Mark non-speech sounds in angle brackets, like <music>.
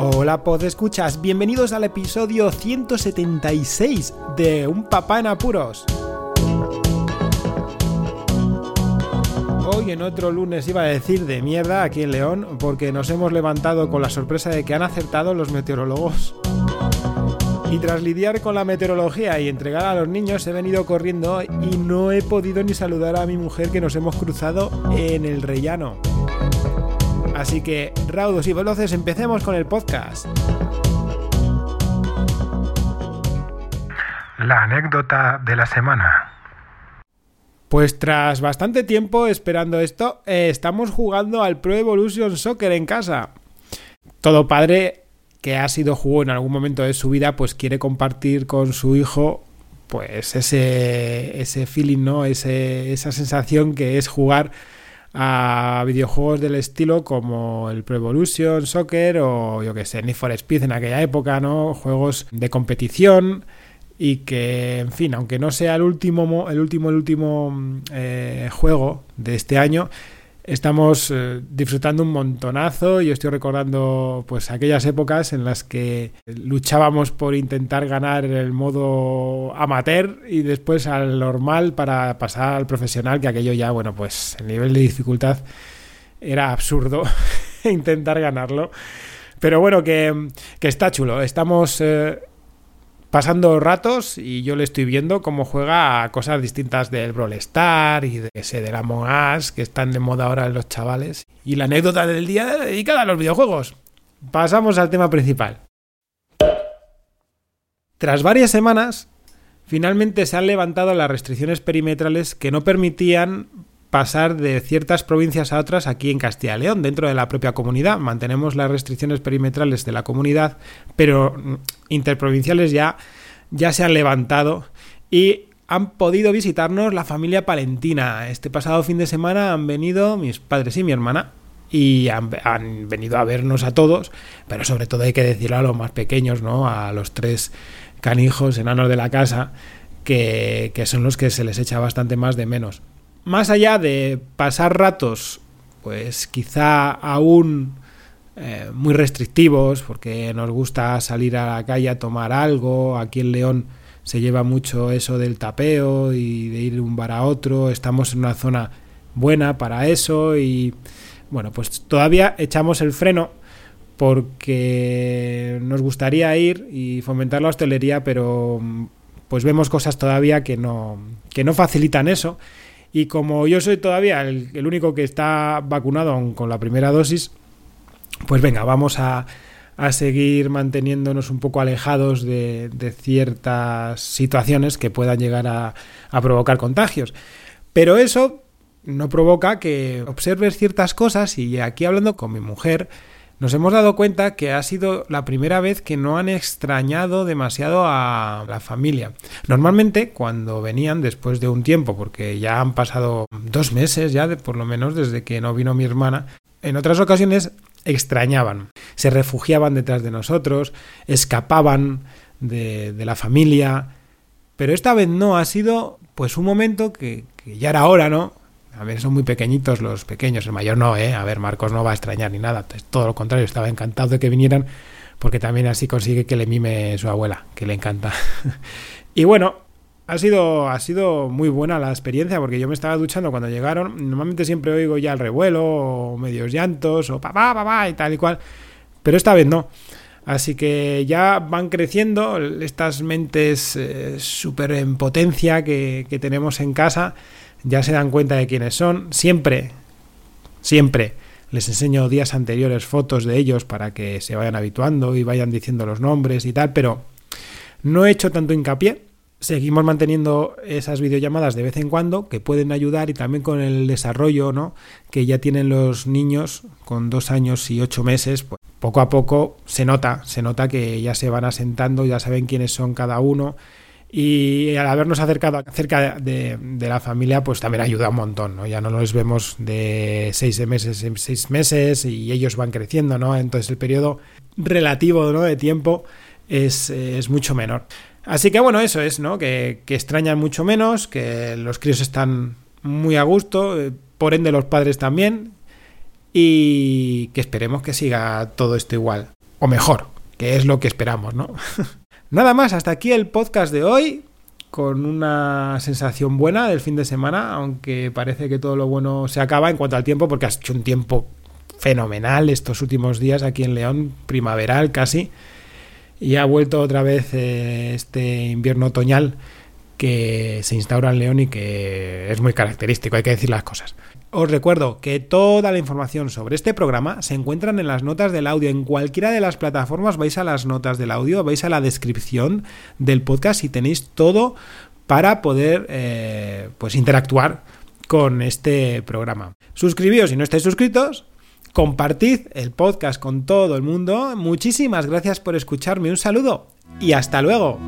Hola escuchas, bienvenidos al episodio 176 de Un papá en apuros. Hoy en otro lunes iba a decir de mierda aquí en León porque nos hemos levantado con la sorpresa de que han acertado los meteorólogos. Y tras lidiar con la meteorología y entregar a los niños he venido corriendo y no he podido ni saludar a mi mujer que nos hemos cruzado en el rellano. Así que, raudos y veloces, empecemos con el podcast. La anécdota de la semana. Pues tras bastante tiempo esperando esto, eh, estamos jugando al Pro Evolution Soccer en casa. Todo padre que ha sido juego en algún momento de su vida, pues quiere compartir con su hijo pues ese, ese feeling, ¿no? Ese, esa sensación que es jugar a videojuegos del estilo como el Pro Evolution Soccer o yo que sé, Need for Speed en aquella época, ¿no? Juegos de competición y que, en fin, aunque no sea el último, el último, el último eh, juego de este año, estamos eh, disfrutando un montonazo. Yo estoy recordando pues aquellas épocas en las que luchábamos por intentar ganar el modo amateur y después al normal para pasar al profesional, que aquello ya, bueno, pues el nivel de dificultad era absurdo <laughs> intentar ganarlo. Pero bueno, que, está chulo. Estamos eh, pasando ratos y yo le estoy viendo cómo juega a cosas distintas del Brawl Star y de ese del Among Us que están de moda ahora los chavales. Y la anécdota del día dedicada a los videojuegos. Pasamos al tema principal. Tras varias semanas, finalmente se han levantado las restricciones perimetrales que no permitían pasar de ciertas provincias a otras aquí en Castilla y León, dentro de la propia comunidad. Mantenemos las restricciones perimetrales de la comunidad, pero mm, interprovinciales ya, ya se han levantado y han podido visitarnos la familia palentina. Este pasado fin de semana han venido mis padres y mi hermana y han, venido a vernos a todos, pero sobre todo hay que decirlo a los más pequeños, ¿no? A los tres canijos enanos de la casa, que, que son los que se les echa bastante más de menos más allá de pasar ratos, pues quizá aún eh, muy restrictivos, porque nos gusta salir a la calle a tomar algo, aquí en León se lleva mucho eso del tapeo y de ir de un bar a otro, estamos en una zona buena para eso y bueno, pues todavía echamos el freno porque nos gustaría ir y fomentar la hostelería, pero pues vemos cosas todavía que no, que no facilitan eso y como yo soy todavía el, único que está vacunado con la primera dosis, pues venga, vamos a, seguir manteniéndonos un poco alejados de, ciertas situaciones que puedan llegar a, a, provocar contagios. Pero eso no provoca que observes ciertas cosas y aquí hablando con mi mujer, nos hemos dado cuenta que ha sido la primera vez que no han extrañado demasiado a la familia. Normalmente cuando venían después de un tiempo, porque ya han pasado dos meses ya, de, por lo menos desde que no vino mi hermana, en otras ocasiones extrañaban, se refugiaban detrás de nosotros, escapaban de, la familia, pero esta vez no, ha sido pues un momento que, que ya era hora, ¿no? A ver, son muy pequeñitos los pequeños, el mayor no, ¿eh? A ver, Marcos no va a extrañar ni nada, todo lo contrario, estaba encantado de que vinieran porque también así consigue que le mime su abuela, que le encanta. <laughs> y bueno, ha sido, ha sido muy buena la experiencia porque yo me estaba duchando cuando llegaron. Normalmente siempre oigo ya el revuelo, o medios llantos, o papá, papá y tal y cual. Pero esta vez no. Así que ya van creciendo estas mentes eh, súper en potencia que, que tenemos en casa ya se dan cuenta de quiénes son. Siempre, siempre les enseño días anteriores fotos de ellos para que se vayan habituando y vayan diciendo los nombres y tal, pero no he hecho tanto hincapié. Seguimos manteniendo esas videollamadas de vez en cuando que pueden ayudar y también con el desarrollo ¿no? que ya tienen los niños con dos años y ocho meses, pues poco a poco se nota, se nota que ya se van asentando, ya saben quiénes son cada uno y al habernos acercado cerca de, la familia, pues también ayuda un montón, ¿no? Ya no los vemos de seis meses en seis meses y ellos van creciendo, ¿no? Entonces el periodo relativo ¿no? de tiempo es, mucho menor. Así que bueno, eso es, ¿no? Que, que, extrañan mucho menos, que los críos están muy a gusto, eh, por ende los padres también, y que esperemos que siga todo esto igual. o mejor, que es lo que esperamos, ¿no? <laughs> Nada más, hasta aquí el podcast de hoy, con una sensación buena del fin de semana, aunque parece que todo lo bueno se acaba en cuanto al tiempo, porque ha hecho un tiempo fenomenal estos últimos días aquí en León, primaveral casi, y ha vuelto otra vez eh, este invierno otoñal que se instaura en León y que es muy característico, hay que decir las cosas. Os recuerdo que toda la información sobre este programa se encuentran en las notas del audio. En cualquiera de las plataformas vais a las notas del audio, vais a la descripción del podcast y tenéis todo para poder eh, pues interactuar con este programa. Suscribíos si no estáis suscritos. Compartid el podcast con todo el mundo. Muchísimas gracias por escucharme. Un saludo y hasta luego.